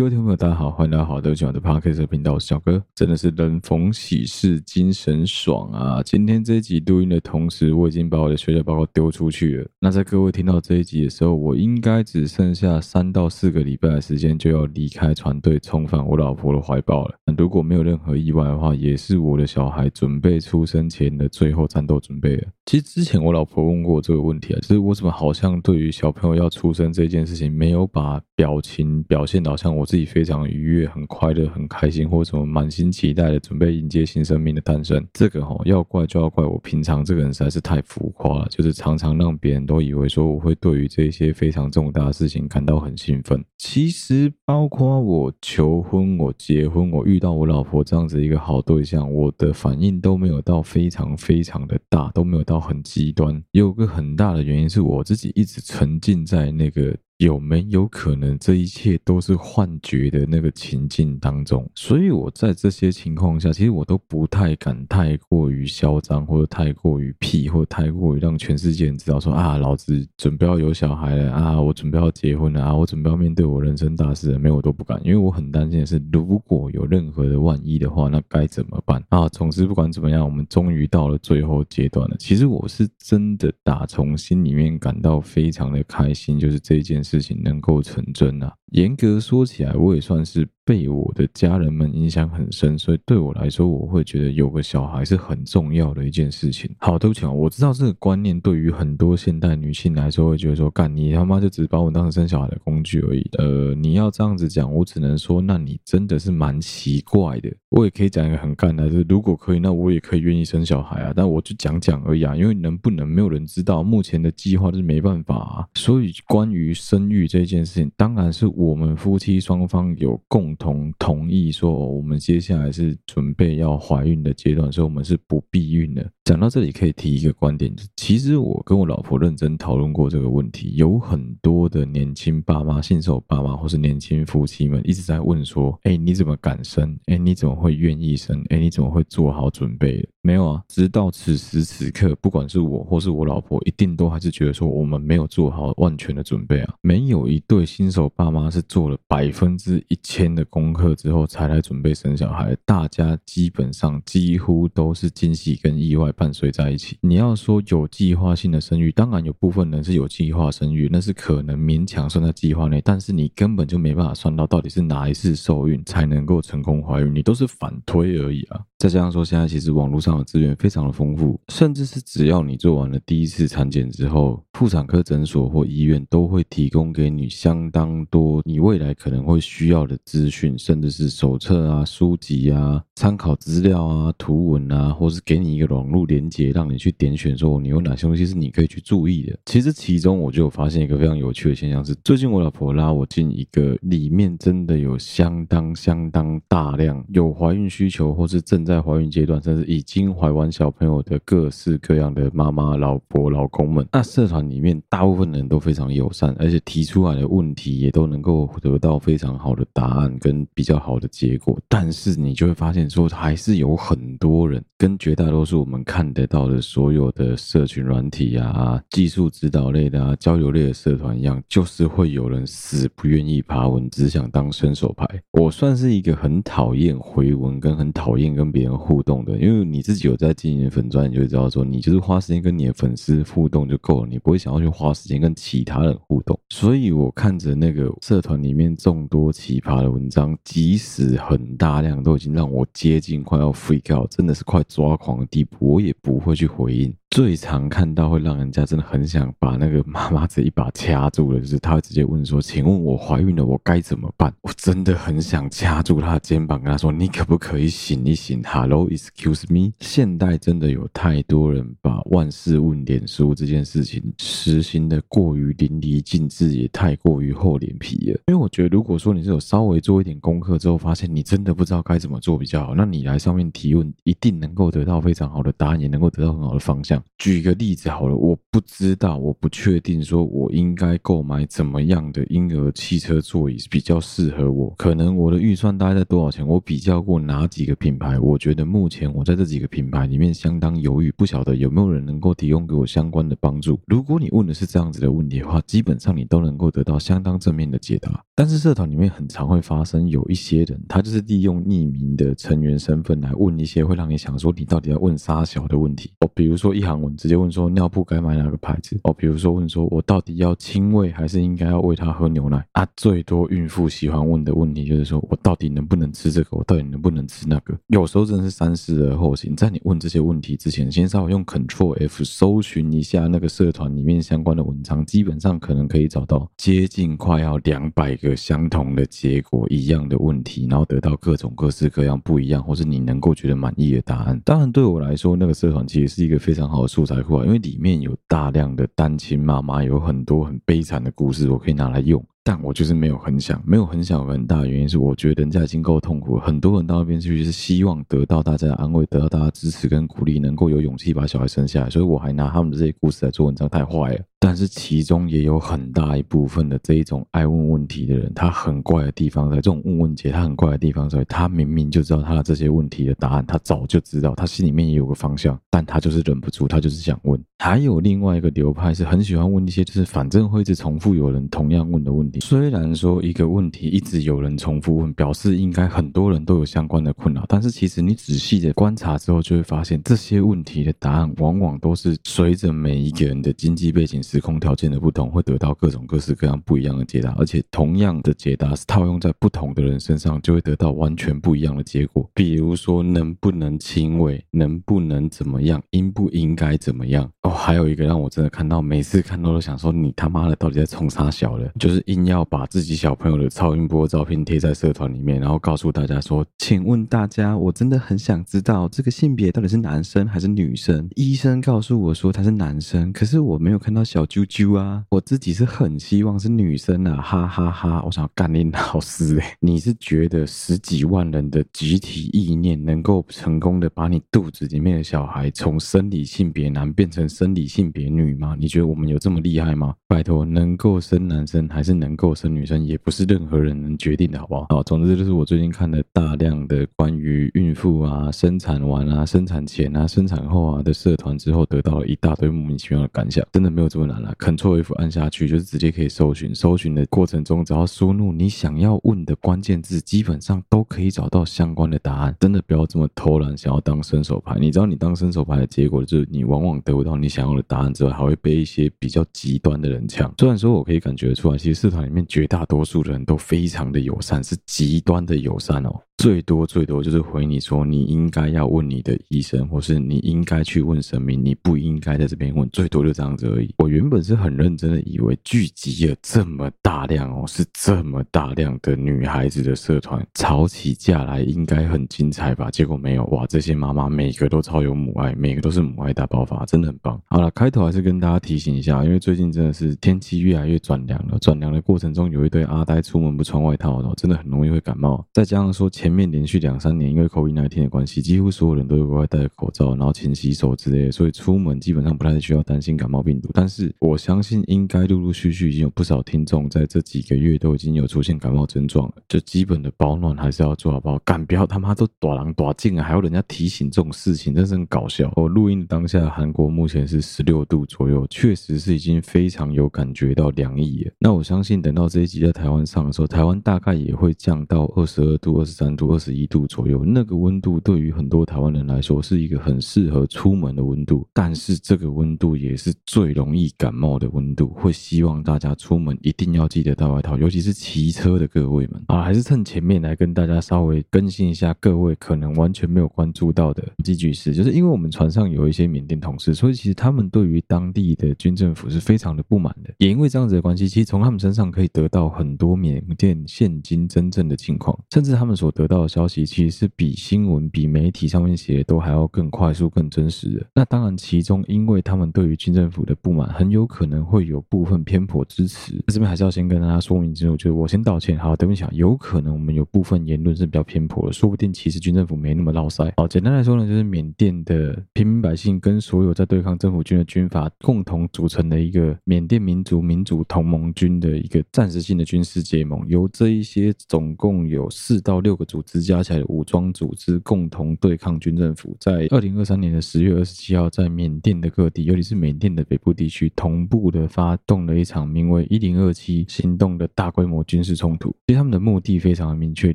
各位听众朋友，大家好，欢迎大家好，都喜欢我的 Podcast 频道，我是小哥，真的是人逢喜事精神爽啊！今天这一集录音的同时，我已经把我的学校报告丢出去了。那在各位听到这一集的时候，我应该只剩下三到四个礼拜的时间就要离开船队，重返我老婆的怀抱了。如果没有任何意外的话，也是我的小孩准备出生前的最后战斗准备了。其实之前我老婆问过这个问题啊，就是我怎么好像对于小朋友要出生这件事情，没有把表情表现得好像我。自己非常愉悦、很快乐、很开心，或者什么满心期待的准备迎接新生命的诞生。这个哈要怪就要怪我平常这个人实在是太浮夸了，就是常常让别人都以为说我会对于这些非常重大的事情感到很兴奋。其实包括我求婚、我结婚、我遇到我老婆这样子一个好对象，我的反应都没有到非常非常的大，都没有到很极端。有个很大的原因是我自己一直沉浸在那个。有没有可能这一切都是幻觉的那个情境当中？所以我在这些情况下，其实我都不太敢太过于嚣张，或者太过于屁，或者太过于让全世界人知道说啊，老子准备要有小孩了啊，我准备要结婚了啊，我准备要面对我人生大事了。没有，我都不敢，因为我很担心的是，如果有任何的万一的话，那该怎么办啊？总之，不管怎么样，我们终于到了最后阶段了。其实我是真的打从心里面感到非常的开心，就是这件事。事情能够成真啊！严格说起来，我也算是。被我的家人们影响很深，所以对我来说，我会觉得有个小孩是很重要的一件事情。好，对不起啊，我知道这个观念对于很多现代女性来说，会觉得说，干你他妈就只是把我当成生小孩的工具而已。呃，你要这样子讲，我只能说，那你真的是蛮奇怪的。我也可以讲一个很干的，就是如果可以，那我也可以愿意生小孩啊。但我就讲讲而已啊，因为能不能没有人知道，目前的计划是没办法啊。所以关于生育这件事情，当然是我们夫妻双方有共。同同意说，我们接下来是准备要怀孕的阶段，所以我们是不避孕的。讲到这里，可以提一个观点，其实我跟我老婆认真讨论过这个问题，有很多的年轻爸妈、新手爸妈或是年轻夫妻们一直在问说：“哎，你怎么敢生？哎，你怎么会愿意生？哎，你怎么会做好准备？”没有啊，直到此时此刻，不管是我或是我老婆，一定都还是觉得说我们没有做好万全的准备啊。没有一对新手爸妈是做了百分之一千的功课之后才来准备生小孩，大家基本上几乎都是惊喜跟意外伴随在一起。你要说有计划性的生育，当然有部分人是有计划生育，那是可能勉强算在计划内，但是你根本就没办法算到到底是哪一次受孕才能够成功怀孕，你都是反推而已啊。再加上说，现在其实网络上的资源非常的丰富，甚至是只要你做完了第一次产检之后，妇产科诊所或医院都会提供给你相当多你未来可能会需要的资讯，甚至是手册啊、书籍啊、参考资料啊、图文啊，或是给你一个网络连结，让你去点选说你有哪些东西是你可以去注意的。其实其中我就有发现一个非常有趣的现象是，最近我老婆拉我进一个里面真的有相当相当大量有怀孕需求或是正在怀孕阶段，甚至已经怀完小朋友的各式各样的妈妈、老婆、老公们，那社团里面大部分人都非常友善，而且提出来的问题也都能够得到非常好的答案跟比较好的结果。但是你就会发现说，还是有很多人跟绝大多数我们看得到的所有的社群软体啊、技术指导类的啊、交流类的社团一样，就是会有人死不愿意爬文，只想当伸手牌。我算是一个很讨厌回文跟很讨厌跟别人互动的，因为你自己有在经营粉专，你就会知道说，你就是花时间跟你的粉丝互动就够了，你不会想要去花时间跟其他人互动。所以我看着那个社团里面众多奇葩的文章，即使很大量，都已经让我接近快要 freak out，真的是快抓狂的地步，我也不会去回应。最常看到会让人家真的很想把那个妈妈这一把掐住了，就是他会直接问说：“请问我怀孕了，我该怎么办？”我真的很想掐住他的肩膀，跟他说：“你可不可以醒一醒？”Hello, excuse me。现代真的有太多人把万事问脸书这件事情实行的过于淋漓尽致，也太过于厚脸皮了。因为我觉得，如果说你是有稍微做一点功课之后，发现你真的不知道该怎么做比较好，那你来上面提问，一定能够得到非常好的答案，也能够得到很好的方向。举个例子好了，我不知道，我不确定，说我应该购买怎么样的婴儿汽车座椅比较适合我。可能我的预算大概在多少钱？我比较过哪几个品牌？我觉得目前我在这几个品牌里面相当犹豫，不晓得有没有人能够提供给我相关的帮助。如果你问的是这样子的问题的话，基本上你都能够得到相当正面的解答。但是社团里面很常会发生有一些人，他就是利用匿名的成员身份来问一些会让你想说你到底要问啥小的问题。哦，比如说一直接问说尿布该买哪个牌子哦？比如说问说我到底要亲喂还是应该要喂他喝牛奶啊？最多孕妇喜欢问的问题就是说我到底能不能吃这个？我到底能不能吃那个？有时候真的是三思而后行。在你问这些问题之前，先稍微用 Control F 搜寻一下那个社团里面相关的文章，基本上可能可以找到接近快要两百个相同的结果一样的问题，然后得到各种各式各样不一样，或是你能够觉得满意的答案。当然，对我来说，那个社团其实是一个非常好素材库啊。因为里面有大量的单亲妈妈，有很多很悲惨的故事，我可以拿来用。但我就是没有很想，没有很想，有很大的原因是，我觉得人家已经够痛苦了。很多人到那边去是希望得到大家的安慰，得到大家支持跟鼓励，能够有勇气把小孩生下来。所以我还拿他们的这些故事来做文章，太坏了。但是其中也有很大一部分的这一种爱问问题的人，他很怪的地方在这种问问节，他很怪的地方在，他明明就知道他的这些问题的答案，他早就知道，他心里面也有个方向，但他就是忍不住，他就是想问。还有另外一个流派是很喜欢问一些，就是反正会一直重复有人同样问的问题。虽然说一个问题一直有人重复问，表示应该很多人都有相关的困扰，但是其实你仔细的观察之后，就会发现这些问题的答案往往都是随着每一个人的经济背景。时空条件的不同，会得到各种各式各样不一样的解答，而且同样的解答是套用在不同的人身上，就会得到完全不一样的结果。比如说，能不能亲喂，能不能怎么样，应不应该怎么样？哦，还有一个让我真的看到，每次看到都想说，你他妈的到底在冲啥小的？就是硬要把自己小朋友的超音波照片贴在社团里面，然后告诉大家说，请问大家，我真的很想知道这个性别到底是男生还是女生？医生告诉我说他是男生，可是我没有看到小。小啾啾啊！我自己是很希望是女生啊，哈哈哈，我想要干你老师诶，你是觉得十几万人的集体意念能够成功的把你肚子里面的小孩从生理性别男变成生理性别女吗？你觉得我们有这么厉害吗？拜托，能够生男生还是能够生女生，也不是任何人能决定的，好不好？好，总之就是我最近看了大量的关于孕妇啊、生产完啊、生产前啊、生产后啊的社团之后，得到了一大堆莫名其妙的感想，真的没有这么。Ctrl F 按下去就是直接可以搜寻，搜寻的过程中只要输入你想要问的关键字，基本上都可以找到相关的答案。真的不要这么偷懒，想要当伸手牌。你知道你当伸手牌的结果就是你往往得不到你想要的答案之外，还会被一些比较极端的人呛。虽然说我可以感觉出来，其实社团里面绝大多数的人都非常的友善，是极端的友善哦。最多最多就是回你说你应该要问你的医生，或是你应该去问神明，你不应该在这边问，最多就这样子而已。我原本是很认真的以为聚集了这么大量哦，是这么大量的女孩子的社团，吵起架来应该很精彩吧？结果没有哇！这些妈妈每个都超有母爱，每个都是母爱大爆发，真的很棒。好了，开头还是跟大家提醒一下，因为最近真的是天气越来越转凉了，转凉的过程中有一堆阿呆出门不穿外套的，真的很容易会感冒。再加上说前。前面连续两三年，因为 COVID-19 的关系，几乎所有人都有外戴口罩，然后勤洗手之类的，所以出门基本上不太需要担心感冒病毒。但是我相信，应该陆陆续续已经有不少听众在这几个月都已经有出现感冒症状了。就基本的保暖还是要做好不好？敢不要他妈都大人大静啊，还要人家提醒这种事情，真是很搞笑。我录音的当下，韩国目前是十六度左右，确实是已经非常有感觉到凉意了。那我相信，等到这一集在台湾上的时候，台湾大概也会降到二十二度、二十三度。二十一度左右，那个温度对于很多台湾人来说是一个很适合出门的温度，但是这个温度也是最容易感冒的温度，会希望大家出门一定要记得带外套，尤其是骑车的各位们啊，还是趁前面来跟大家稍微更新一下各位可能完全没有关注到的国际局势，就是因为我们船上有一些缅甸同事，所以其实他们对于当地的军政府是非常的不满的，也因为这样子的关系，其实从他们身上可以得到很多缅甸现今真正的情况，甚至他们所得到的消息其实是比新闻、比媒体上面写的都还要更快速、更真实的。那当然，其中因为他们对于军政府的不满，很有可能会有部分偏颇支持。这边还是要先跟大家说明清楚，就是我先道歉。好，对不起，有可能我们有部分言论是比较偏颇的，说不定其实军政府没那么落赛。好，简单来说呢，就是缅甸的平民百姓跟所有在对抗政府军的军阀共同组成的一个缅甸民族民主同盟军的一个暂时性的军事结盟，由这一些总共有四到六个组织加起来的武装组织共同对抗军政府。在二零二三年的十月二十七号，在缅甸的各地，尤其是缅甸的北部地区，同步的发动了一场名为“一零二七行动”的大规模军事冲突。其实他们的目的非常的明确，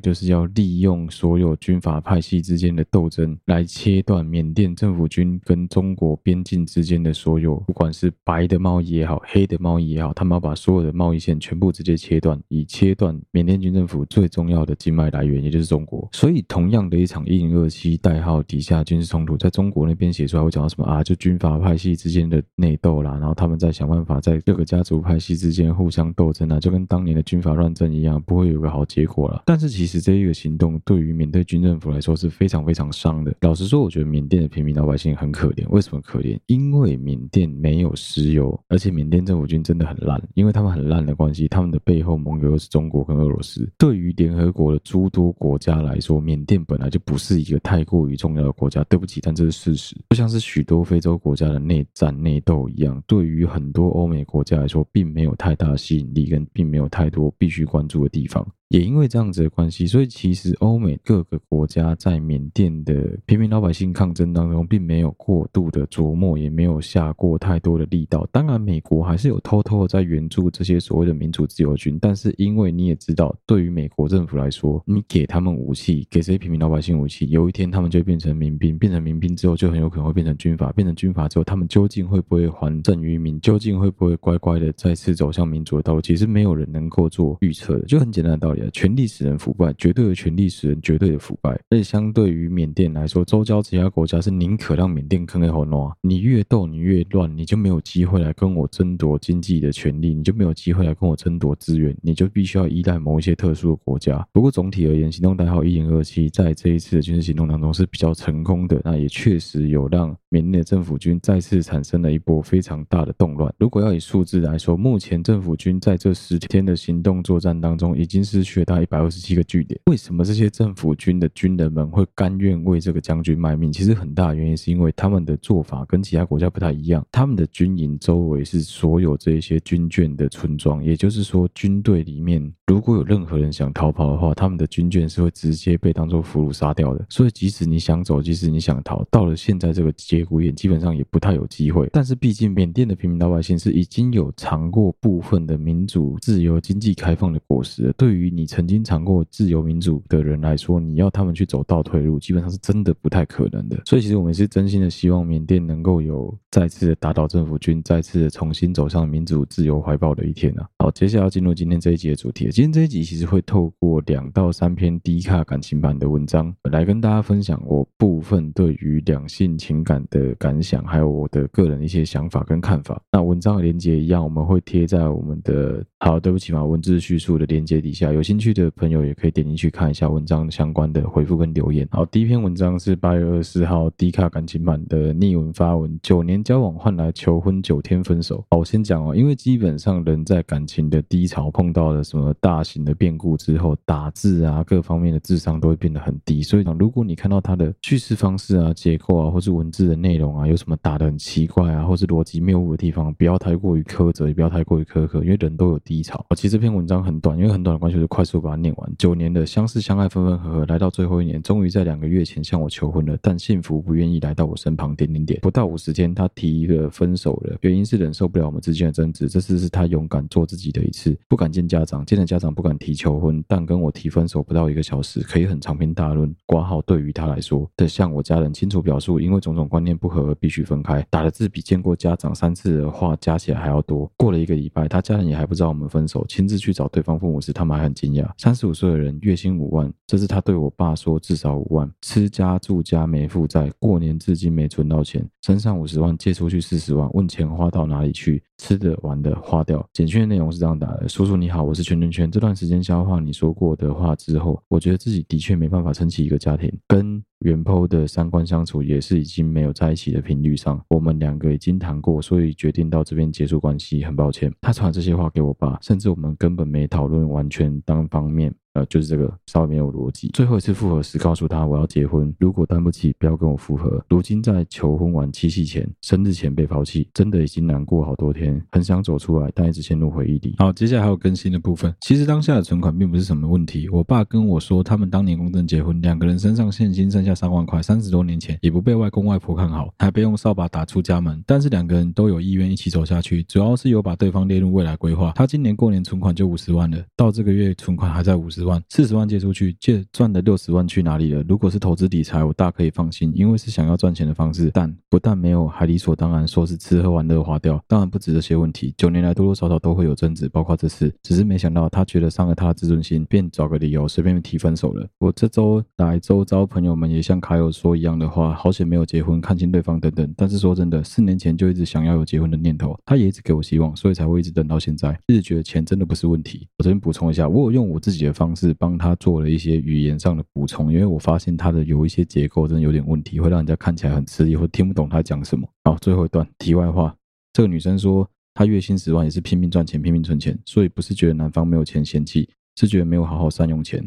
就是要利用所有军阀派系之间的斗争，来切断缅甸政府军跟中国边境之间的所有，不管是白的贸易也好，黑的贸易也好，他们要把所有的贸易线全部直接切断，以切断缅甸军政府最重要的经脉来源，也就是中国。所以，同样的一场“一零二七”代号底下军事冲突，在中国那边写出来会讲到什么啊？就军阀派系之间的内斗啦，然后他们在想办法在各个家族派系之间互相斗争啊，就跟当年的军阀乱政一样，不会有个好结果了。但是，其实这一个行动对于缅甸军政府来说是非常非常伤的。老实说，我觉得缅甸的平民老百姓很可怜。为什么可怜？因为缅甸没有石油，而且缅甸政府军真的很烂。因为他们很烂的关系，他们的背后盟友是中国跟俄罗斯。对于联合国的诸多国国家来说，缅甸本来就不是一个太过于重要的国家。对不起，但这是事实。就像是许多非洲国家的内战内斗一样，对于很多欧美国家来说，并没有太大的吸引力，跟并没有太多必须关注的地方。也因为这样子的关系，所以其实欧美各个国家在缅甸的平民老百姓抗争当中，并没有过度的琢磨，也没有下过太多的力道。当然，美国还是有偷偷的在援助这些所谓的民主自由军，但是因为你也知道，对于美国政府来说，你给他们武器，给这些平民老百姓武器，有一天他们就变成民兵，变成民兵之后，就很有可能会变成军阀，变成军阀之后，他们究竟会不会还政于民？究竟会不会乖乖的再次走向民主的道路？其实没有人能够做预测的，就很简单的道理。权力使人腐败，绝对的权力使人绝对的腐败。而且相对于缅甸来说，周遭其他国家是宁可让缅甸坑给后诺。你越斗，你越乱，你就没有机会来跟我争夺经济的权利，你就没有机会来跟我争夺资源，你就必须要依赖某一些特殊的国家。不过总体而言，行动代号一零二七在这一次的军事行动当中是比较成功的，那也确实有让缅甸的政府军再次产生了一波非常大的动乱。如果要以数字来说，目前政府军在这十天的行动作战当中，已经是去了大一百二十七个据点。为什么这些政府军的军人们会甘愿为这个将军卖命？其实很大原因是因为他们的做法跟其他国家不太一样。他们的军营周围是所有这些军眷的村庄，也就是说，军队里面如果有任何人想逃跑的话，他们的军眷是会直接被当做俘虏杀掉的。所以，即使你想走，即使你想逃，到了现在这个节骨眼，基本上也不太有机会。但是，毕竟缅甸的平民老百姓是已经有尝过部分的民主、自由、经济开放的果实。对于你曾经尝过自由民主的人来说，你要他们去走倒退路，基本上是真的不太可能的。所以，其实我们是真心的希望缅甸能够有再次打倒政府军，再次重新走上民主自由怀抱的一天啊！好，接下来要进入今天这一集的主题。今天这一集其实会透过两到三篇低卡感情版的文章来跟大家分享我部分对于两性情感的感想，还有我的个人一些想法跟看法。那文章的连接一样，我们会贴在我们的好，对不起嘛，文字叙述的连接底下，有兴趣的朋友也可以点进去看一下文章相关的回复跟留言。好，第一篇文章是八月二十四号低卡感情版的逆文发文，九年交往换来求婚九天分手。好，我先讲哦，因为基本上人在感情的低潮碰到了什么大型的变故之后，打字啊各方面的智商都会变得很低。所以讲，如果你看到他的叙事方式啊、结构啊，或是文字的内容啊，有什么打得很奇怪啊，或是逻辑谬误的地方，不要太过于苛责，也不要太过于苛刻，因为人都有低潮。其实这篇文章很短，因为很短的关系，就快速把它念完。九年的相识相爱，分分合合，来到最后一年，终于在两个月前向我求婚了。但幸福不愿意来到我身旁，点点点。不到五十天，他提了分手了，原因是忍受不了我们之间的争执。这次是他勇敢做自己的一次，不敢见家长，见了家长不敢提求婚，但跟我提分手不到一个小时，可以很长篇大论。挂号对于他来说的，向我家人清楚表述，因为种种观念不合而必须分开。打的字比见过家长三次的话加起来还要多。过了一个礼拜，他家人也还不知道我们分手，亲自去找对方父母时，他们还很惊讶。三十五岁的人，月薪五万，这是他对我爸说至少五万，吃家住家没负债，过年至今没存到钱，身上五十万借出去四十万，问钱花到哪里去？吃的玩的花掉。简讯的内容是这样打的：叔叔你好，我是圈圈圈。这段时间消化你说过的话之后，我觉得自己的确没办法撑起一个家庭，跟原 PO 的三观相处也是已经没有在一起的频率上。我们两个已经谈过，所以决定到这边结束关系。很抱歉。他传这些话给我爸，甚至我们根本没讨论，完全单方面。呃，就是这个稍微没有逻辑。最后一次复合时，告诉他我要结婚，如果担不起，不要跟我复合。如今在求婚完七夕前，生日前被抛弃，真的已经难过好多天，很想走出来，但一直陷入回忆里。好，接下来还有更新的部分。其实当下的存款并不是什么问题。我爸跟我说，他们当年公证结婚，两个人身上现金剩下三万块，三十多年前也不被外公外婆看好，还被用扫把打出家门。但是两个人都有意愿一起走下去，主要是有把对方列入未来规划。他今年过年存款就五十万了，到这个月存款还在五十万。四十万借出去，借赚的六十万去哪里了？如果是投资理财，我大可以放心，因为是想要赚钱的方式。但不但没有，还理所当然说是吃喝玩乐花掉。当然不止这些问题，九年来多多少少都会有争执，包括这次。只是没想到他觉得伤了他的自尊心，便找个理由随便提分手了。我这周来周遭朋友们也像卡友说一样的话，好险没有结婚，看清对方等等。但是说真的，四年前就一直想要有结婚的念头，他也一直给我希望，所以才会一直等到现在。一直觉得钱真的不是问题。我这边补充一下，我有用我自己的方是帮。他做了一些语言上的补充，因为我发现他的有一些结构真的有点问题，会让人家看起来很吃力，会听不懂他讲什么。好，最后一段题外话，这个女生说她月薪十万也是拼命赚钱、拼命存钱，所以不是觉得男方没有钱嫌弃，是觉得没有好好善用钱。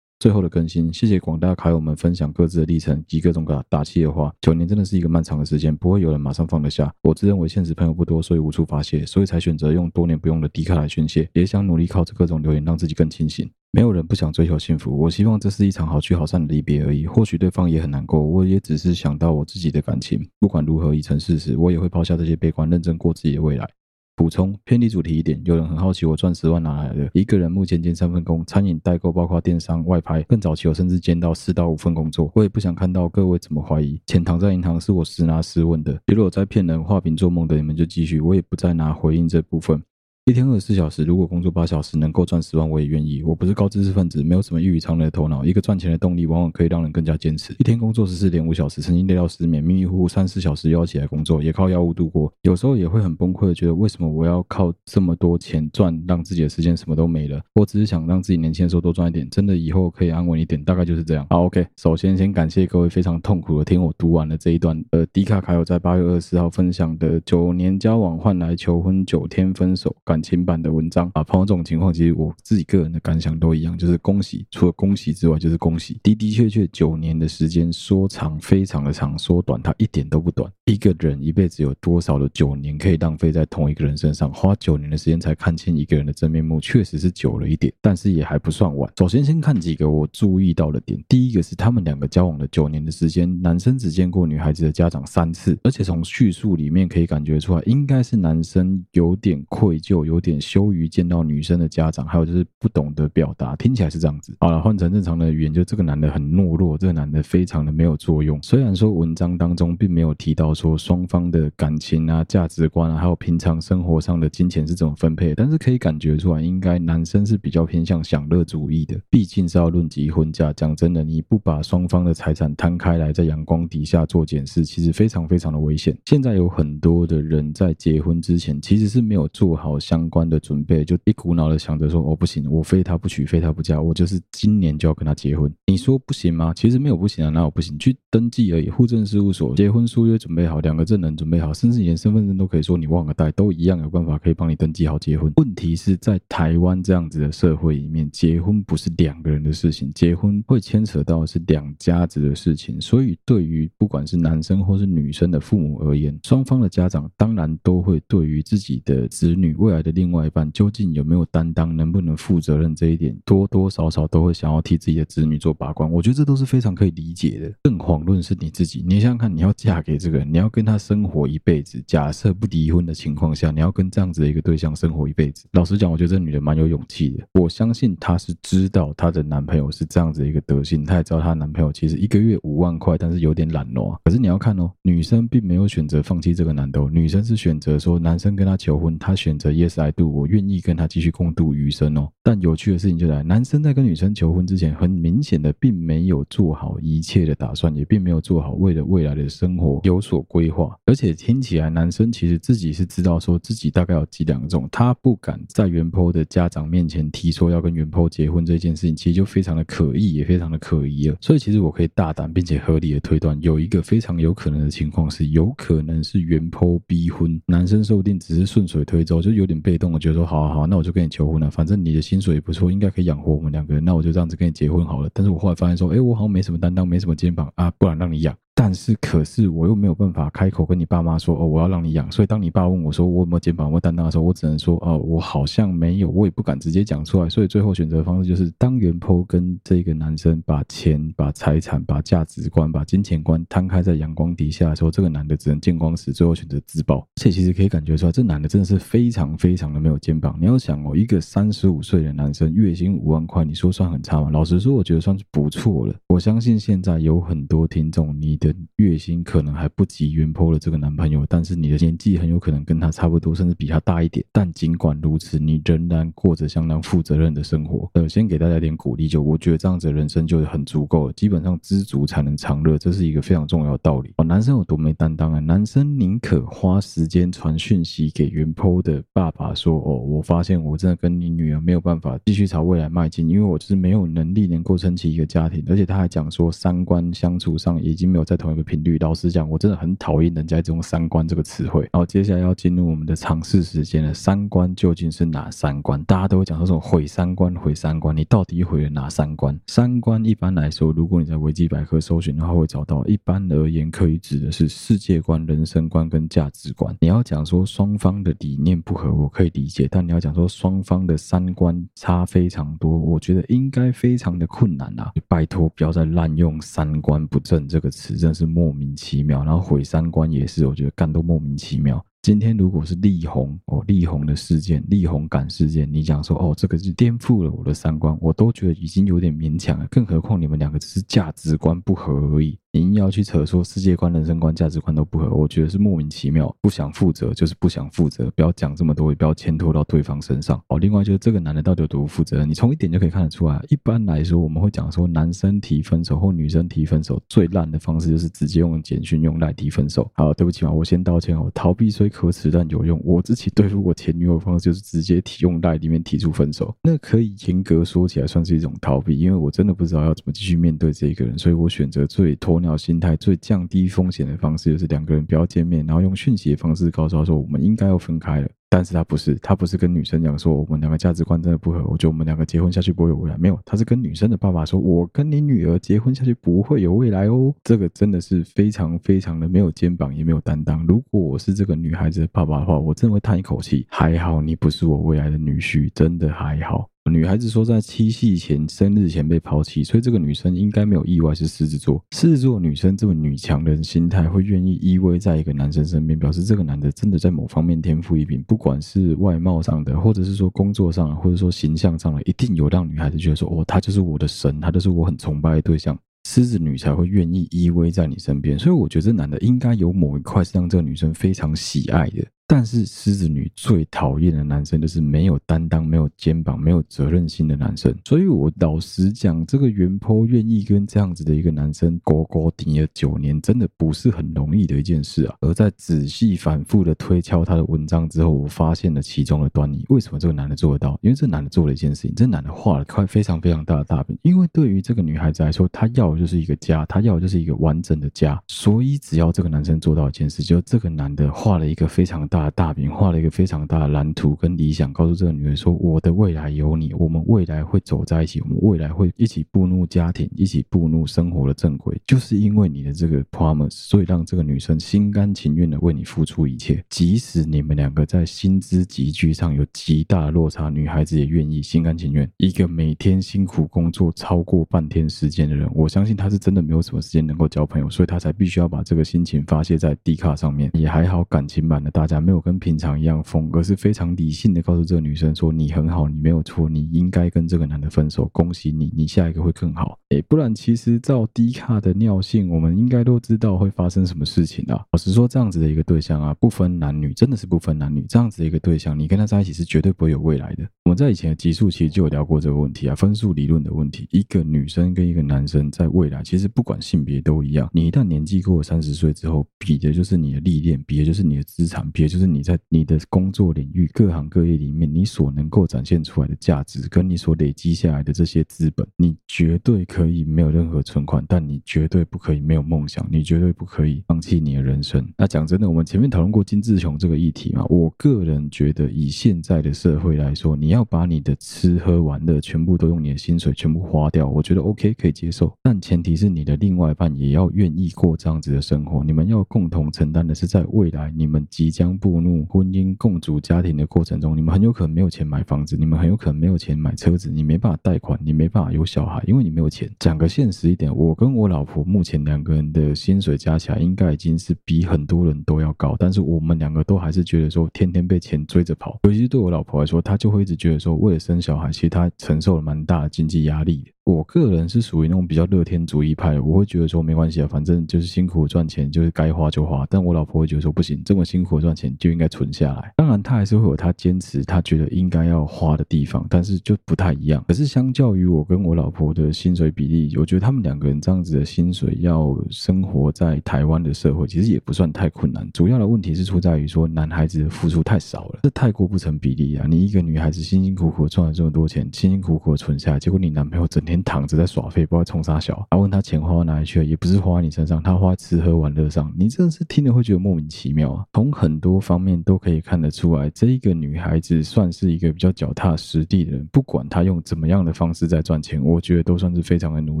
最后的更新，谢谢广大卡友们分享各自的历程及各种打打气的话。九年真的是一个漫长的时间，不会有人马上放得下。我自认为现实朋友不多，所以无处发泄，所以才选择用多年不用的迪卡来宣泄，也想努力靠着各种留言让自己更清醒。没有人不想追求幸福，我希望这是一场好聚好散的离别而已。或许对方也很难过，我也只是想到我自己的感情。不管如何已成事实，我也会抛下这些悲观，认真过自己的未来。补充偏离主题一点，有人很好奇我赚十万哪来的？一个人目前兼三份工，餐饮代购，包括电商外拍。更早期我甚至兼到四到五份工作。我也不想看到各位怎么怀疑，钱躺在银行是我实拿实问的。如果我在骗人、画饼做梦的，你们就继续，我也不再拿回应这部分。一天二十四小时，如果工作八小时能够赚十万，我也愿意。我不是高知识分子，没有什么异于常人的头脑。一个赚钱的动力，往往可以让人更加坚持。一天工作十四点五小时，曾经累到失眠，迷迷糊糊三四小时又要起来工作，也靠药物度过。有时候也会很崩溃，觉得为什么我要靠这么多钱赚，让自己的时间什么都没了？我只是想让自己年轻的时候多赚一点，真的以后可以安稳一点，大概就是这样。好，OK，首先先感谢各位非常痛苦的听我读完了这一段。呃，迪卡卡友在八月二十四号分享的九年交往换来求婚九天分手感情版的文章。啊，碰到这种情况，其实我自己个人的感想都一样，就是恭喜，除了恭喜之外，就是恭喜。的的确确，九年的时间说长非常的长，说短它一点都不短。一个人一辈子有多少的九年可以浪费在同一个人身上？花九年的时间才看清一个人的真面目，确实是久了一点，但是也还不算晚。首先，先看几个我注意到的点。第一个是他们两个交往了九年的时间，男生只见过女孩子的家长三次，而且从叙述里面可以感觉出来，应该是男生有点愧疚，有点羞于。见到女生的家长，还有就是不懂得表达，听起来是这样子。好了，换成正常的语言，就这个男的很懦弱，这个男的非常的没有作用。虽然说文章当中并没有提到说双方的感情啊、价值观啊，还有平常生活上的金钱是怎么分配，但是可以感觉出来，应该男生是比较偏向享乐主义的。毕竟是要论及婚嫁，讲真的，你不把双方的财产摊开来，在阳光底下做检视，其实非常非常的危险。现在有很多的人在结婚之前，其实是没有做好相相关的准备。就一股脑的想着说，哦，不行，我非他不娶，非他不嫁，我就是今年就要跟他结婚。你说不行吗？其实没有不行啊，哪有不行？去登记而已，户政事务所结婚书约准备好，两个证人准备好，甚至连身份证都可以说你忘了带，都一样有办法可以帮你登记好结婚。问题是在台湾这样子的社会里面，结婚不是两个人的事情，结婚会牵扯到是两家子的事情。所以对于不管是男生或是女生的父母而言，双方的家长当然都会对于自己的子女未来的另外一半究竟有没有担当，能不能负责任这一点，多多少少都会想要替自己的子女做把关。我觉得这都是非常可以理解的。更遑论是你自己，你想想看，你要嫁给这个人，你要跟他生活一辈子。假设不离婚的情况下，你要跟这样子的一个对象生活一辈子。老实讲，我觉得这女的蛮有勇气的。我相信她是知道她的男朋友是这样子的一个德性，她也知道她男朋友其实一个月五万块，但是有点懒惰。可是你要看哦，女生并没有选择放弃这个男的，女生是选择说男生跟她求婚，她选择 Yes I do，我愿意跟他继续共度余生哦。但有趣的事情就来，男生在跟女生求婚之前，很明显的并没有做好一切的打算，也并没有做好为了未来的生活有所规划。而且听起来，男生其实自己是知道说自己大概有几两种，他不敢在原坡的家长面前提说要跟原坡结婚这件事情，其实就非常的可疑，也非常的可疑了。所以其实我可以大胆并且合理的推断，有一个非常有可能的情况是，有可能是原坡逼婚，男生说不定只是顺水推舟，就有点被动我觉得说，好好好，那我就跟你求婚了，反正你的。薪水也不错，应该可以养活我们两个人，那我就这样子跟你结婚好了。但是我后来发现说，哎，我好像没什么担当，没什么肩膀啊，不然让你养。但是，可是我又没有办法开口跟你爸妈说哦，我要让你养。所以，当你爸问我说我有没有肩膀、有没有担当的时候，我只能说哦，我好像没有，我也不敢直接讲出来。所以，最后选择的方式就是，当原坡跟这个男生把钱、把财产、把价值观、把金钱观摊开在阳光底下的时候，这个男的只能见光死，最后选择自爆。而且，其实可以感觉出来，这男的真的是非常非常的没有肩膀。你要想哦，一个三十五岁的男生，月薪五万块，你说算很差吗？老实说，我觉得算是不错了。我相信现在有很多听众，你的月薪。可能还不及原 PO 的这个男朋友，但是你的年纪很有可能跟他差不多，甚至比他大一点。但尽管如此，你仍然过着相当负责任的生活。呃，先给大家点鼓励，就我觉得这样子的人生就是很足够了。基本上知足才能常乐，这是一个非常重要的道理。哦，男生有多没担当啊？男生宁可花时间传讯息给原 PO 的爸爸说：“哦，我发现我真的跟你女儿没有办法继续朝未来迈进，因为我就是没有能力能够撑起一个家庭。”而且他还讲说，三观相处上已经没有在同一个频率。老实讲，我真的很讨厌人家这种“三观”这个词汇。好，接下来要进入我们的尝试时间了。三观究竟是哪三观？大家都会讲说这种毁三观、毁三观。你到底毁了哪三观？三观一般来说，如果你在维基百科搜寻的话，会找到。一般而言，可以指的是世界观、人生观跟价值观。你要讲说双方的理念不合，我可以理解；但你要讲说双方的三观差非常多，我觉得应该非常的困难啊！拜托，不要再滥用“三观不正”这个词，真是莫名其妙。然后毁三观也是，我觉得干都莫名其妙。今天如果是力宏哦，力宏的事件，力宏感事件，你讲说哦，这个是颠覆了我的三观，我都觉得已经有点勉强了。更何况你们两个只是价值观不合而已。你硬要去扯说世界观、人生观、价值观都不合，我觉得是莫名其妙。不想负责就是不想负责，不要讲这么多，也不要牵拖到对方身上。哦，另外就是这个男的到底有多负责？你从一点就可以看得出来。一般来说，我们会讲说男生提分手或女生提分手最烂的方式就是直接用简讯用来提分手。好，对不起嘛，我先道歉哦。逃避虽可耻，但有用。我自己对付我前女友的方式就是直接提用赖里面提出分手。那可以严格说起来算是一种逃避，因为我真的不知道要怎么继续面对这一个人，所以我选择最鸵鸟心态、最降低风险的方式，就是两个人不要见面，然后用讯息的方式告诉他说我们应该要分开了。但是他不是，他不是跟女生讲说我们两个价值观真的不合，我觉得我们两个结婚下去不会有未来。没有，他是跟女生的爸爸说，我跟你女儿结婚下去不会有未来哦。这个真的是非常非常的没有肩膀也没有担当。如果我是这个女孩子的爸爸的话，我真的会叹一口气，还好你不是我未来的女婿，真的还好。女孩子说在七夕前、生日前被抛弃，所以这个女生应该没有意外是狮子座。狮子座女生这么女强人心态，会愿意依偎在一个男生身边，表示这个男的真的在某方面天赋异禀，不管是外貌上的，或者是说工作上，或者说形象上的，一定有让女孩子觉得说，哦，他就是我的神，他就是我很崇拜的对象。狮子女才会愿意依偎在你身边，所以我觉得这男的应该有某一块是让这个女生非常喜爱的。但是狮子女最讨厌的男生就是没有担当、没有肩膀、没有责任心的男生。所以我老实讲，这个原坡愿意跟这样子的一个男生勾勾顶了九年，真的不是很容易的一件事啊。而在仔细反复的推敲他的文章之后，我发现了其中的端倪。为什么这个男的做得到？因为这男的做了一件事情，这男的画了块非常非常大的大饼。因为对于这个女孩子来说，她要的就是一个家，她要的就是一个完整的家。所以只要这个男生做到一件事，就这个男的画了一个非常大。大的大饼，画了一个非常大的蓝图跟理想，告诉这个女人说：“我的未来有你，我们未来会走在一起，我们未来会一起步入家庭，一起步入生活的正轨。”就是因为你的这个 promise，所以让这个女生心甘情愿的为你付出一切，即使你们两个在薪资集聚上有极大的落差，女孩子也愿意心甘情愿。一个每天辛苦工作超过半天时间的人，我相信他是真的没有什么时间能够交朋友，所以他才必须要把这个心情发泄在 D 卡上面。也还好，感情版的大家没有跟平常一样疯，而是非常理性的告诉这个女生说：“你很好，你没有错，你应该跟这个男的分手，恭喜你，你下一个会更好。”诶，不然其实照低卡的尿性，我们应该都知道会发生什么事情啊。老实说，这样子的一个对象啊，不分男女，真的是不分男女，这样子的一个对象，你跟他在一起是绝对不会有未来的。我们在以前的集数其实就有聊过这个问题啊，分数理论的问题。一个女生跟一个男生在未来，其实不管性别都一样。你一旦年纪过了三十岁之后，比的就是你的历练，比的就是你的资产，比的就是就是你在你的工作领域各行各业里面你所能够展现出来的价值，跟你所累积下来的这些资本，你绝对可以没有任何存款，但你绝对不可以没有梦想，你绝对不可以放弃你的人生。那讲真的，我们前面讨论过金志雄这个议题嘛，我个人觉得以现在的社会来说，你要把你的吃喝玩乐全部都用你的薪水全部花掉，我觉得 OK 可以接受，但前提是你的另外一半也要愿意过这样子的生活，你们要共同承担的是在未来你们即将步入婚姻共组家庭的过程中，你们很有可能没有钱买房子，你们很有可能没有钱买车子，你没办法贷款，你没办法有小孩，因为你没有钱。讲个现实一点，我跟我老婆目前两个人的薪水加起来应该已经是比很多人都要高，但是我们两个都还是觉得说天天被钱追着跑，尤其是对我老婆来说，她就会一直觉得说为了生小孩，其实她承受了蛮大的经济压力的。我个人是属于那种比较乐天主义派的，我会觉得说没关系啊，反正就是辛苦赚钱，就是该花就花。但我老婆会觉得说不行，这么辛苦赚钱就应该存下来。当然，她还是会有她坚持，她觉得应该要花的地方，但是就不太一样。可是相较于我跟我老婆的薪水比例，我觉得他们两个人这样子的薪水要生活在台湾的社会，其实也不算太困难。主要的问题是出在于说男孩子的付出太少了，这太过不成比例啊！你一个女孩子辛辛苦苦赚了这么多钱，辛辛苦苦存下来，结果你男朋友整天。躺着在耍废，不知道冲啥小。他问他钱花到哪里去了，也不是花在你身上，他花吃喝玩乐上。你真的是听了会觉得莫名其妙啊！从很多方面都可以看得出来，这一个女孩子算是一个比较脚踏实地的人。不管她用怎么样的方式在赚钱，我觉得都算是非常的努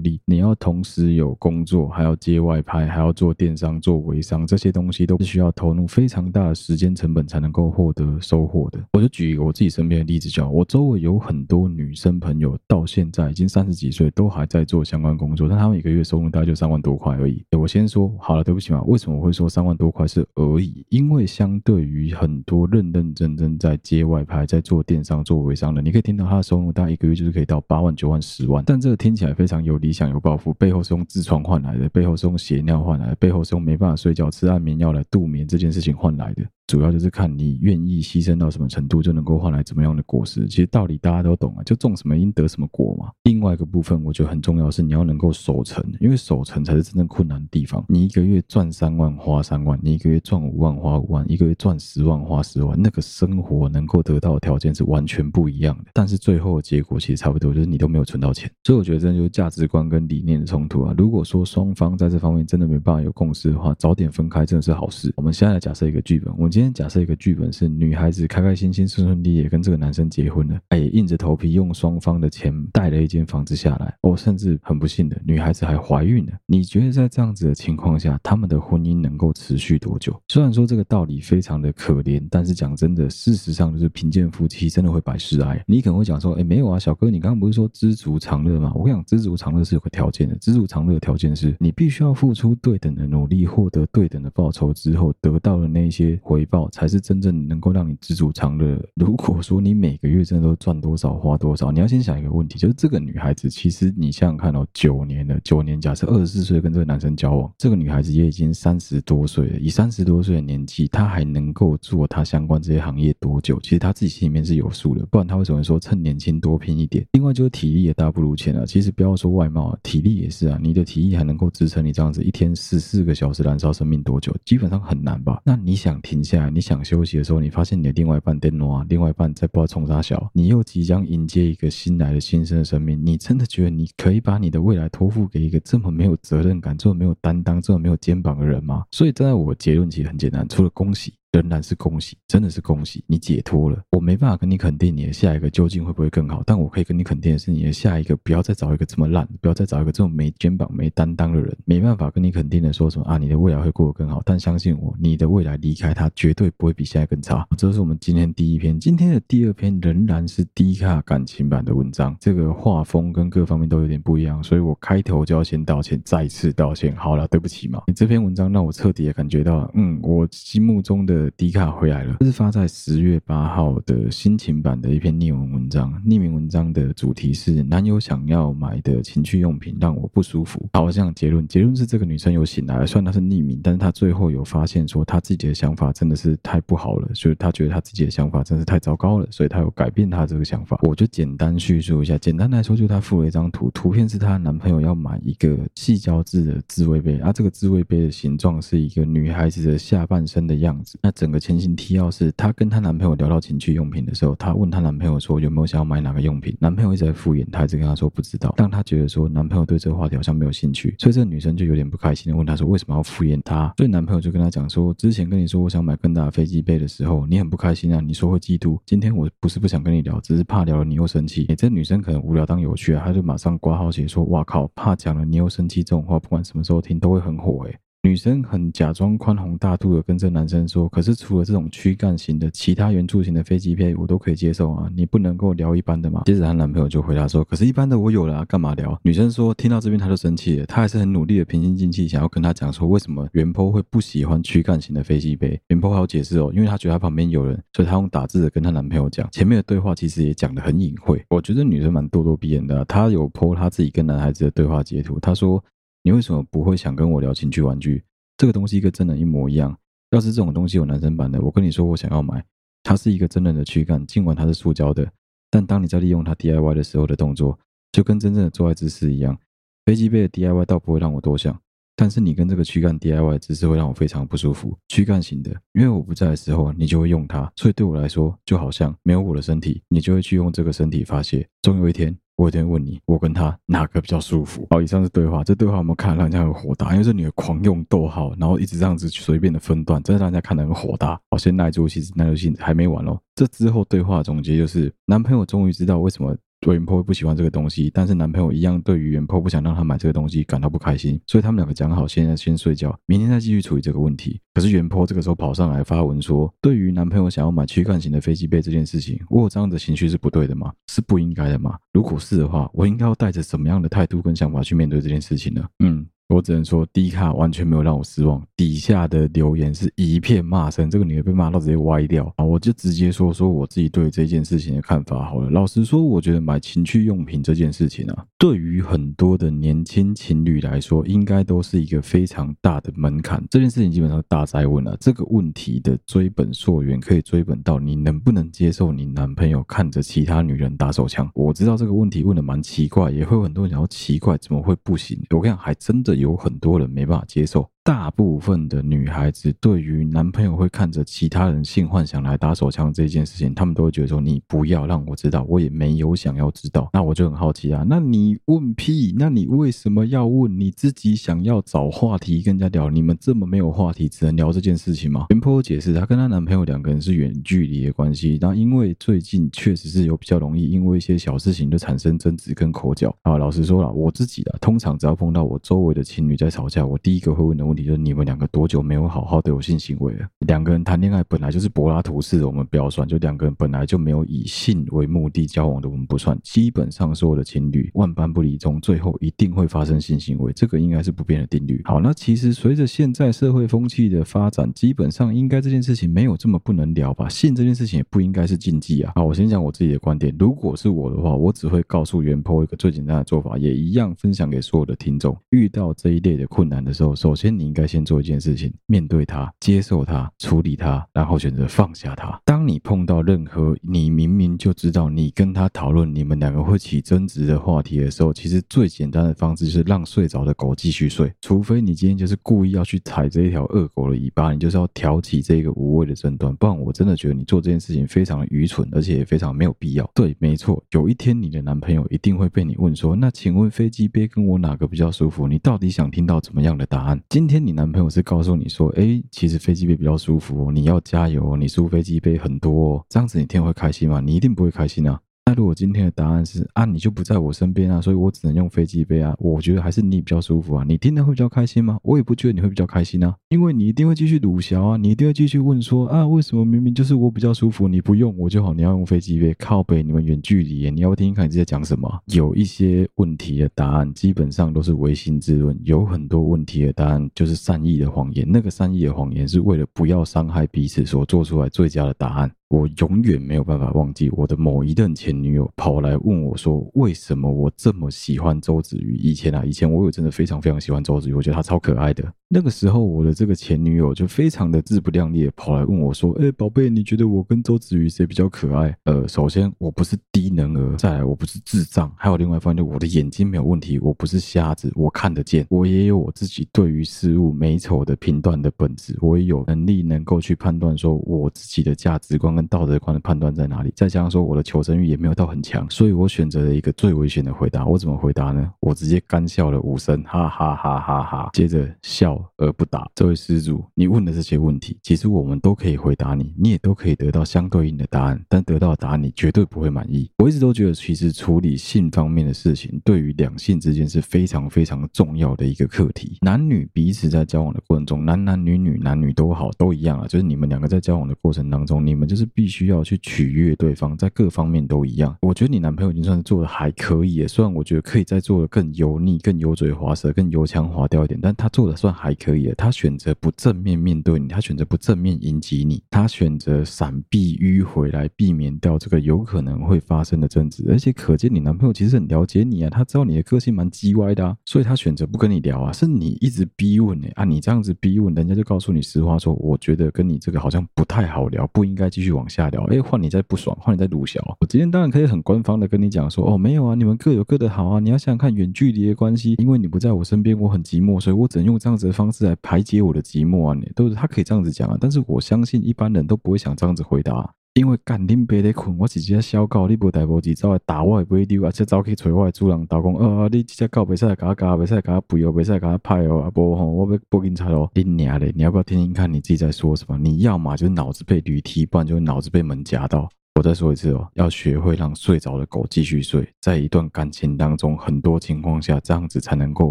力。你要同时有工作，还要接外拍，还要做电商、做微商，这些东西都是需要投入非常大的时间成本才能够获得收获的。我就举一个我自己身边的例子，就好，我周围有很多女生朋友，到现在已经三十几。所以都还在做相关工作，但他们一个月收入大概就三万多块而已。我先说好了，对不起嘛，为什么我会说三万多块是而已？因为相对于很多认认真真在接外拍、在做电商、做微商的，你可以听到他的收入大概一个月就是可以到八万、九万、十万。但这个听起来非常有理想、有抱负，背后是用痔疮换来的，背后是用血尿换来的，背后是用没办法睡觉、吃安眠药来度眠这件事情换来的。主要就是看你愿意牺牲到什么程度，就能够换来怎么样的果实。其实道理大家都懂啊，就种什么因得什么果嘛。另外一个部分，我觉得很重要是你要能够守成，因为守成才是真正困难的地方。你一个月赚三万花三万，你一个月赚五万花五万，一个月赚十万花十万，那个生活能够得到的条件是完全不一样的。但是最后的结果其实差不多，就是你都没有存到钱。所以我觉得真的就是价值观跟理念的冲突啊。如果说双方在这方面真的没办法有共识的话，早点分开真的是好事。我们现在来假设一个剧本，我今天假设一个剧本是女孩子开开心心、顺顺利利跟这个男生结婚了，哎，硬着头皮用双方的钱贷了一间房子下来，哦，甚至很不幸的，女孩子还怀孕了。你觉得在这样子的情况下，他们的婚姻能够持续多久？虽然说这个道理非常的可怜，但是讲真的，事实上就是贫贱夫妻真的会百事哀。你可能会讲说，哎，没有啊，小哥，你刚刚不是说知足常乐吗？我跟你讲，知足常乐是有个条件的，知足常乐的条件是你必须要付出对等的努力，获得对等的报酬之后，得到的那些回报才是真正。能够让你知足常乐。如果说你每个月真的都赚多少花多少，你要先想一个问题，就是这个女孩子其实你想想看哦，九年了，九年，假设二十四岁跟这个男生交往，这个女孩子也已经三十多岁了，以三十多岁的年纪，她还能够做她相关这些行业多久？其实她自己心里面是有数的，不然她为什么说趁年轻多拼一点？另外就是体力也大不如前啊。其实不要说外貌啊，体力也是啊，你的体力还能够支撑你这样子一天十四个小时燃烧生命多久？基本上很难吧？那你想停下你想休息？的时候，你发现你的另外一半电脑啊，另外一半在不知道冲啥小，你又即将迎接一个新来的新生的生命，你真的觉得你可以把你的未来托付给一个这么没有责任感、这么没有担当、这么没有肩膀的人吗？所以，站在我结论其实很简单，除了恭喜。仍然是恭喜，真的是恭喜，你解脱了。我没办法跟你肯定你的下一个究竟会不会更好，但我可以跟你肯定的是，你的下一个不要再找一个这么烂，不要再找一个这种没肩膀、没担当的人。没办法跟你肯定的说什么啊，你的未来会过得更好，但相信我，你的未来离开他绝对不会比现在更差。这是我们今天第一篇，今天的第二篇仍然是低卡感情版的文章，这个画风跟各方面都有点不一样，所以我开头就要先道歉，再次道歉。好了，对不起嘛，你这篇文章让我彻底的感觉到，嗯，我心目中的迪卡回来了。这是发在十月八号的心情版的一篇匿名文章，匿名文章的主题是男友想要买的情趣用品让我不舒服。好，这样结论，结论是这个女生有醒来，虽然她是匿名，但是她最后有发现说她自己的想法真的是太不好了，所以她觉得她自己的想法真是太糟糕了，所以她有改变她这个想法。我就简单叙述一下，简单来说，就是她附了一张图，图片是她男朋友要买一个细胶制的自慰杯，啊，这个自慰杯的形状是一个女孩子的下半身的样子。那整个前情提要是，她跟她男朋友聊到情趣用品的时候，她问她男朋友说有没有想要买哪个用品，男朋友一直在敷衍，她一直跟她说不知道，让她觉得说男朋友对这个话题好像没有兴趣，所以这个女生就有点不开心的问她说为什么要敷衍她？所以男朋友就跟她讲说，之前跟你说我想买更大的飞机杯的时候，你很不开心啊，你说会嫉妒。今天我不是不想跟你聊，只是怕聊了你又生气。诶，这女生可能无聊当有趣啊，她就马上挂号写说，哇靠，怕讲了你又生气这种话，不管什么时候听都会很火诶。女生很假装宽宏大度的跟这男生说，可是除了这种躯干型的，其他圆柱形的飞机杯我都可以接受啊，你不能够聊一般的吗？接着她男朋友就回答说，可是一般的我有了啊，干嘛聊？女生说听到这边她就生气了，她还是很努力的平心静气，想要跟他讲说为什么原 po 会不喜欢躯干型的飞机杯。原 po 还有解释哦，因为她觉得她旁边有人，所以她用打字的跟她男朋友讲。前面的对话其实也讲得很隐晦，我觉得女生蛮咄咄逼人的，她有 po 她自己跟男孩子的对话截图，她说。你为什么不会想跟我聊情趣玩具？这个东西跟真人一模一样。要是这种东西有男生版的，我跟你说我想要买。它是一个真人的躯干，尽管它是塑胶的，但当你在利用它 DIY 的时候的动作，就跟真正的做爱姿势一样。飞机杯的 DIY 倒不会让我多想，但是你跟这个躯干 DIY 姿势会让我非常不舒服。躯干型的，因为我不在的时候，你就会用它，所以对我来说，就好像没有我的身体，你就会去用这个身体发泄。总有一天。我一定会问你，我跟他哪个比较舒服？好，以上是对话。这对话有没有看让人家很火大？因为这女的狂用逗号，然后一直这样子随便的分段，真的让人家看得很火大。好，先耐住，其实耐住性还没完哦。这之后对话总结就是，男朋友终于知道为什么。原 po 不喜欢这个东西，但是男朋友一样对于原坡不想让他买这个东西感到不开心，所以他们两个讲好，现在先睡觉，明天再继续处理这个问题。可是原坡这个时候跑上来发文说，对于男朋友想要买躯干型的飞机杯这件事情，我有这样的情绪是不对的吗？是不应该的吗？如果是的话，我应该要带着什么样的态度跟想法去面对这件事情呢？嗯。我只能说低卡完全没有让我失望。底下的留言是一片骂声，这个女的被骂到直接歪掉啊！我就直接说说我自己对这件事情的看法好了。老实说，我觉得买情趣用品这件事情啊，对于很多的年轻情侣来说，应该都是一个非常大的门槛。这件事情基本上大灾问了。这个问题的追本溯源，可以追本到你能不能接受你男朋友看着其他女人打手枪？我知道这个问题问的蛮奇怪，也会有很多人想要奇怪，怎么会不行？我跟你讲，还真的。有很多人没办法接受。大部分的女孩子对于男朋友会看着其他人性幻想来打手枪这件事情，他们都会觉得说：“你不要让我知道，我也没有想要知道。”那我就很好奇啊，那你问屁？那你为什么要问？你自己想要找话题跟人家聊，你们这么没有话题，只能聊这件事情吗？原 po 解释，她跟她男朋友两个人是远距离的关系，然后因为最近确实是有比较容易，因为一些小事情就产生争执跟口角啊。老实说了，我自己的通常只要碰到我周围的情侣在吵架，我第一个会问的问题就是：你们两个。多久没有好好的有性行为了？两个人谈恋爱本来就是柏拉图式的，我们不要算。就两个人本来就没有以性为目的交往的，我们不算。基本上所有的情侣万般不离中，最后一定会发生性行为，这个应该是不变的定律。好，那其实随着现在社会风气的发展，基本上应该这件事情没有这么不能聊吧？性这件事情也不应该是禁忌啊。好，我先讲我自己的观点。如果是我的话，我只会告诉原 po 一个最简单的做法，也一样分享给所有的听众。遇到这一类的困难的时候，首先你应该先做一件事。情，面对它，接受它，处理它，然后选择放下它。当你碰到任何你明明就知道你跟他讨论你们两个会起争执的话题的时候，其实最简单的方式就是让睡着的狗继续睡。除非你今天就是故意要去踩这一条恶狗的尾巴，你就是要挑起这个无谓的争端。不然我真的觉得你做这件事情非常愚蠢，而且也非常没有必要。对，没错，有一天你的男朋友一定会被你问说：“那请问飞机杯跟我哪个比较舒服？”你到底想听到怎么样的答案？今天。你男朋友是告诉你说，哎，其实飞机杯比较舒服，你要加油，你输飞机杯很多，这样子你听会开心吗？你一定不会开心啊。那如果今天的答案是啊，你就不在我身边啊，所以我只能用飞机杯啊，我觉得还是你比较舒服啊，你听得会比较开心吗？我也不觉得你会比较开心啊，因为你一定会继续鲁小啊，你一定会继续问说啊，为什么明明就是我比较舒服，你不用我就好，你要用飞机杯？靠北，你们远距离，你要不听听看你在讲什么？有一些问题的答案基本上都是唯心之论，有很多问题的答案就是善意的谎言，那个善意的谎言是为了不要伤害彼此所做出来最佳的答案。我永远没有办法忘记我的某一任前女友跑来问我说：“为什么我这么喜欢周子瑜？”以前啊，以前我有真的非常非常喜欢周子瑜，我觉得她超可爱的。那个时候，我的这个前女友就非常的自不量力，跑来问我说：“哎，宝贝，你觉得我跟周子瑜谁比较可爱？”呃，首先我不是低能儿，再来我不是智障，还有另外一方面，我的眼睛没有问题，我不是瞎子，我看得见，我也有我自己对于事物美丑的评断的本质，我也有能力能够去判断说我自己的价值观跟道德观的判断在哪里，再加上说我的求生欲也没有到很强，所以我选择了一个最危险的回答。我怎么回答呢？我直接干笑了五声，哈哈哈哈哈，接着笑而不答。这位施主，你问的这些问题，其实我们都可以回答你，你也都可以得到相对应的答案，但得到的答案你绝对不会满意。我一直都觉得，其实处理性方面的事情，对于两性之间是非常非常重要的一个课题。男女彼此在交往的过程中，男男女女男女都好，都一样啊，就是你们两个在交往的过程当中，你们就是必须要去。取悦对方，在各方面都一样。我觉得你男朋友已经算是做的还可以，虽然我觉得可以再做的更油腻、更油嘴滑舌、更油腔滑调一点，但他做的算还还可以。他选择不正面面对你，他选择不正面迎击你，他选择闪避迂回来避免掉这个有可能会发生的争执。而且可见你男朋友其实很了解你啊，他知道你的个性蛮叽歪的啊，所以他选择不跟你聊啊，是你一直逼问哎啊，你这样子逼问，人家就告诉你实话说，我觉得跟你这个好像不太好聊，不应该继续往下聊。哎。换你在不爽，换你在鲁小。我今天当然可以很官方的跟你讲说，哦，没有啊，你们各有各的好啊。你要想想看远距离的关系，因为你不在我身边，我很寂寞，所以我只能用这样子方式来排解我的寂寞啊。你都是他可以这样子讲啊，但是我相信一般人都不会想这样子回答，因为干恁别得困，我直接小告你无代无志，走来打我也不会丢啊，这走去找我的主人打工，呃、啊，你这只狗别使来搞搞，别使来搞肥哦，别使来搞派哦，啊不吼，我要报警察喽，你娘嘞，你要不要听听看你自己在说什么？你要嘛就是脑子被驴踢，不然就脑子被门夹到。我再说一次哦，要学会让睡着的狗继续睡。在一段感情当中，很多情况下这样子才能够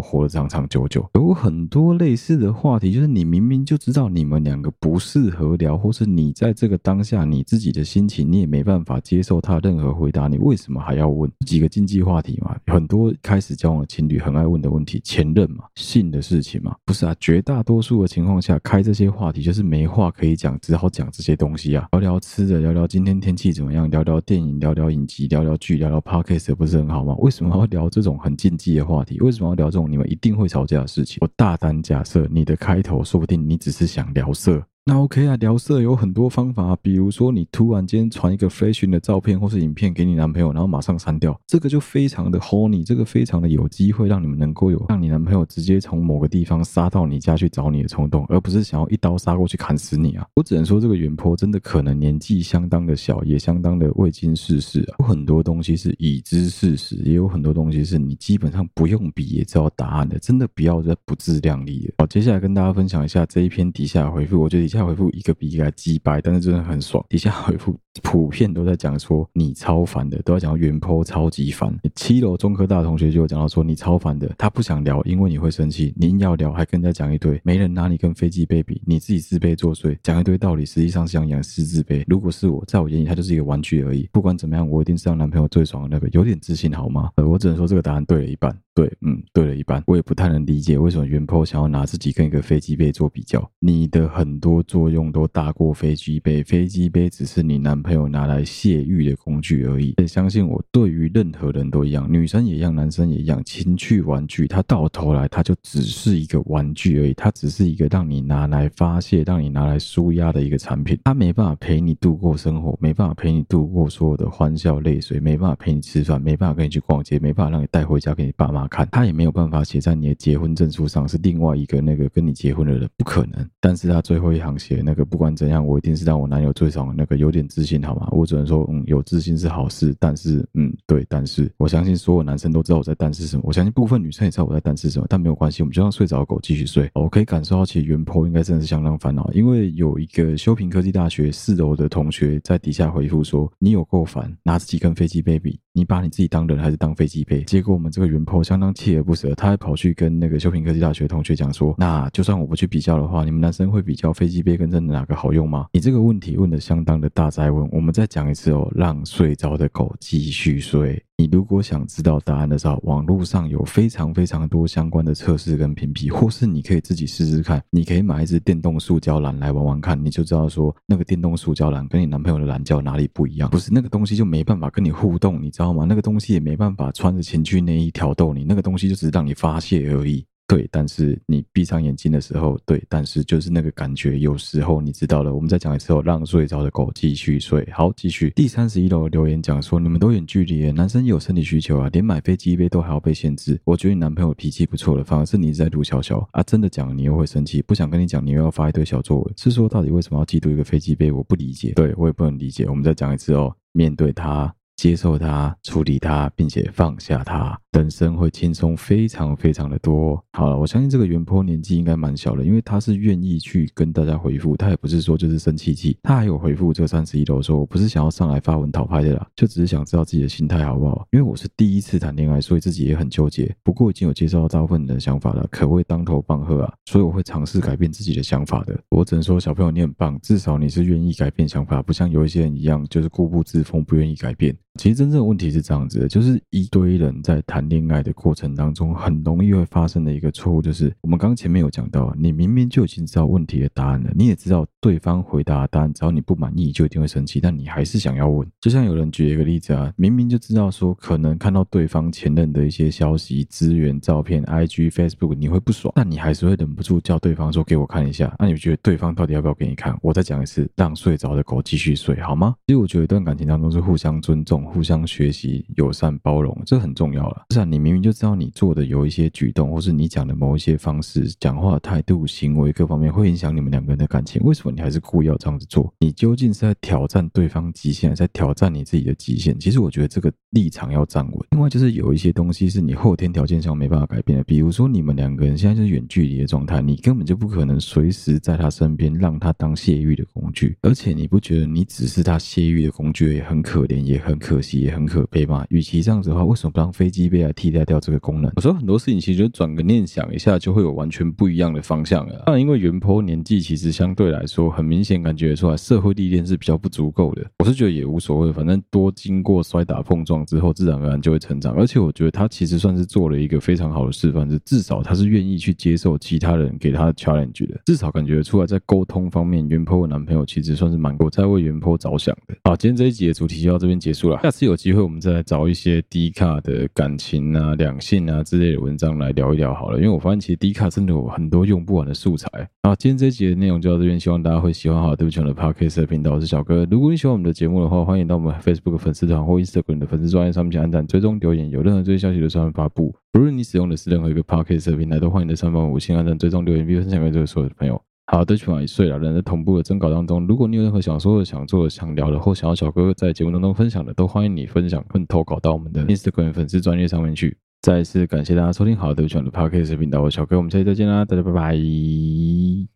活得长长久久。有很多类似的话题，就是你明明就知道你们两个不适合聊，或是你在这个当下你自己的心情，你也没办法接受他任何回答，你为什么还要问？几个禁忌话题嘛，很多开始交往的情侣很爱问的问题，前任嘛，性的事情嘛，不是啊？绝大多数的情况下，开这些话题就是没话可以讲，只好讲这些东西啊，聊聊吃的，聊聊今天天气。怎么样？聊聊电影，聊聊影集，聊聊剧，聊聊 podcast，不是很好吗？为什么要聊这种很禁忌的话题？为什么要聊这种你们一定会吵架的事情？我大胆假设，你的开头说不定你只是想聊色。那 OK 啊，聊色有很多方法，比如说你突然间传一个 fashion 的照片或是影片给你男朋友，然后马上删掉，这个就非常的 horny，这个非常的有机会让你们能够有让你男朋友直接从某个地方杀到你家去找你的冲动，而不是想要一刀杀过去砍死你啊！我只能说这个原坡真的可能年纪相当的小，也相当的未经世事啊。有很多东西是已知事实，也有很多东西是你基本上不用比也知道答案的，真的不要再不自量力了。好，接下来跟大家分享一下这一篇底下的回复，我觉得底下回复一个比一个还鸡掰，但是真的很爽。底下回复普遍都在讲说你超烦的，都在讲原 po 超级烦。七楼中科大同学就有讲到说你超烦的，他不想聊，因为你会生气。你硬要聊，还跟人家讲一堆，没人拿你跟飞机杯比，你自己自卑作祟，讲一堆道理，实际上是想养失自卑。如果是我，在我眼里，他就是一个玩具而已。不管怎么样，我一定是让男朋友最爽的那个。有点自信好吗？呃，我只能说这个答案对了一半。对，嗯，对了一半。我也不太能理解为什么原坡想要拿自己跟一个飞机杯做比较。你的很多作用都大过飞机杯，飞机杯只是你男朋友拿来泄欲的工具而已。也相信我，对于任何人都一样，女生也一样，男生也一样，情趣玩具，它到头来它就只是一个玩具而已，它只是一个让你拿来发泄、让你拿来舒压的一个产品。它没办法陪你度过生活，没办法陪你度过所有的欢笑泪水，没办法陪你吃饭，没办法跟你去逛街，没办法让你带回家给你爸妈。看他也没有办法写在你的结婚证书上，是另外一个那个跟你结婚的人，不可能。但是他最后一行写那个，不管怎样，我一定是让我男友最爽的那个，有点自信好吗？我只能说，嗯，有自信是好事，但是，嗯，对，但是我相信所有男生都知道我在但是什么，我相信部分女生也知道我在但是什么，但没有关系，我们就让睡着狗继续睡。我可以感受到，其实原坡应该真的是相当烦恼，因为有一个修平科技大学四楼的同学在底下回复说：“你有够烦，拿自己跟飞机杯比，你把你自己当人还是当飞机杯？”结果我们这个原坡相当锲而不舍，他还跑去跟那个修平科技大学同学讲说：“那就算我不去比较的话，你们男生会比较飞机杯跟真的哪个好用吗？”你这个问题问的相当的大哉问，我们再讲一次哦，让睡着的狗继续睡。你如果想知道答案的时候，网络上有非常非常多相关的测试跟评比，或是你可以自己试试看。你可以买一支电动塑胶篮来玩玩看，你就知道说那个电动塑胶篮跟你男朋友的懒觉哪里不一样。不是那个东西就没办法跟你互动，你知道吗？那个东西也没办法穿着情趣内衣挑逗你，那个东西就只是让你发泄而已。对，但是你闭上眼睛的时候，对，但是就是那个感觉，有时候你知道了。我们再讲一次哦，让睡着的狗继续睡。好，继续。第三十一楼留言讲说，你们都远距离，男生有生理需求啊，连买飞机杯都还要被限制。我觉得你男朋友脾气不错了，反而是你在卢小小啊，真的讲你又会生气，不想跟你讲，你又要发一堆小作文，是说到底为什么要嫉妒一个飞机杯？我不理解，对，我也不能理解。我们再讲一次哦，面对他。接受它，处理它，并且放下它，人生会轻松非常非常的多。好了，我相信这个原坡年纪应该蛮小的，因为他是愿意去跟大家回复，他也不是说就是生气气，他还有回复这三十一楼说，我不是想要上来发文讨拍的啦，就只是想知道自己的心态好不好？因为我是第一次谈恋爱，所以自己也很纠结。不过已经有接受到大部分人的想法了，可谓当头棒喝啊！所以我会尝试改变自己的想法的。我只能说，小朋友你很棒，至少你是愿意改变想法，不像有一些人一样，就是固步自封，不愿意改变。其实真正的问题是这样子的，就是一堆人在谈恋爱的过程当中，很容易会发生的一个错误，就是我们刚前面有讲到，你明明就已经知道问题的答案了，你也知道对方回答的答案，只要你不满意，就一定会生气，但你还是想要问。就像有人举一个例子啊，明明就知道说可能看到对方前任的一些消息、资源、照片、IG、Facebook，你会不爽，但你还是会忍不住叫对方说给我看一下。那你觉得对方到底要不要给你看？我再讲一次，让睡着的狗继续睡，好吗？其实我觉得一段感情当中是互相尊重。互相学习、友善、包容，这很重要了。是啊，你明明就知道你做的有一些举动，或是你讲的某一些方式、讲话态度、行为各方面会影响你们两个人的感情，为什么你还是故意要这样子做？你究竟是在挑战对方极限，还是在挑战你自己的极限？其实我觉得这个立场要站稳。另外就是有一些东西是你后天条件上没办法改变的，比如说你们两个人现在就是远距离的状态，你根本就不可能随时在他身边让他当泄欲的工具，而且你不觉得你只是他泄欲的工具也很可怜，也很可。惜也很可悲吗。与其这样子的话，为什么不让飞机杯来替代掉这个功能？有时候很多事情其实就转个念想一下，就会有完全不一样的方向了。当然，因为原 po 年纪其实相对来说很明显感觉出来，社会历练是比较不足够的。我是觉得也无所谓，反正多经过摔打碰撞之后，自然而然就会成长。而且我觉得他其实算是做了一个非常好的示范，是至少他是愿意去接受其他人给他的 challenge 的。至少感觉出来，在沟通方面，原坡的男朋友其实算是蛮够在为原坡着想的。好，今天这一集的主题就到这边结束了。下次有机会，我们再来找一些 D 卡的感情啊、两性啊之类的文章来聊一聊好了。因为我发现其实 D 卡真的有很多用不完的素材。好，今天这一集的内容就到这边，希望大家会喜欢。好，对不起，我的 Podcast 频道，我是小哥。如果你喜欢我们的节目的话，欢迎到我们 Facebook 粉丝团或 Instagram 的粉丝专业上面去按赞、追踪、留言，有任何最新消息的时候发布。无论你使用的是任何一个 Podcast 平台，都欢迎在上方五星按赞、追踪、留言，并分享给这个所有的朋友。好，对不起，我已睡了。人在同步的征稿当中，如果你有任何想说的、想做的、想聊的，或想要小哥哥在节目当中分享的，都欢迎你分享跟投稿到我们的 Instagram 粉丝专业上面去。再一次感谢大家收听。好，对不起，我的 Podcast 频道，我小哥，我们下期再见啦，大家拜拜。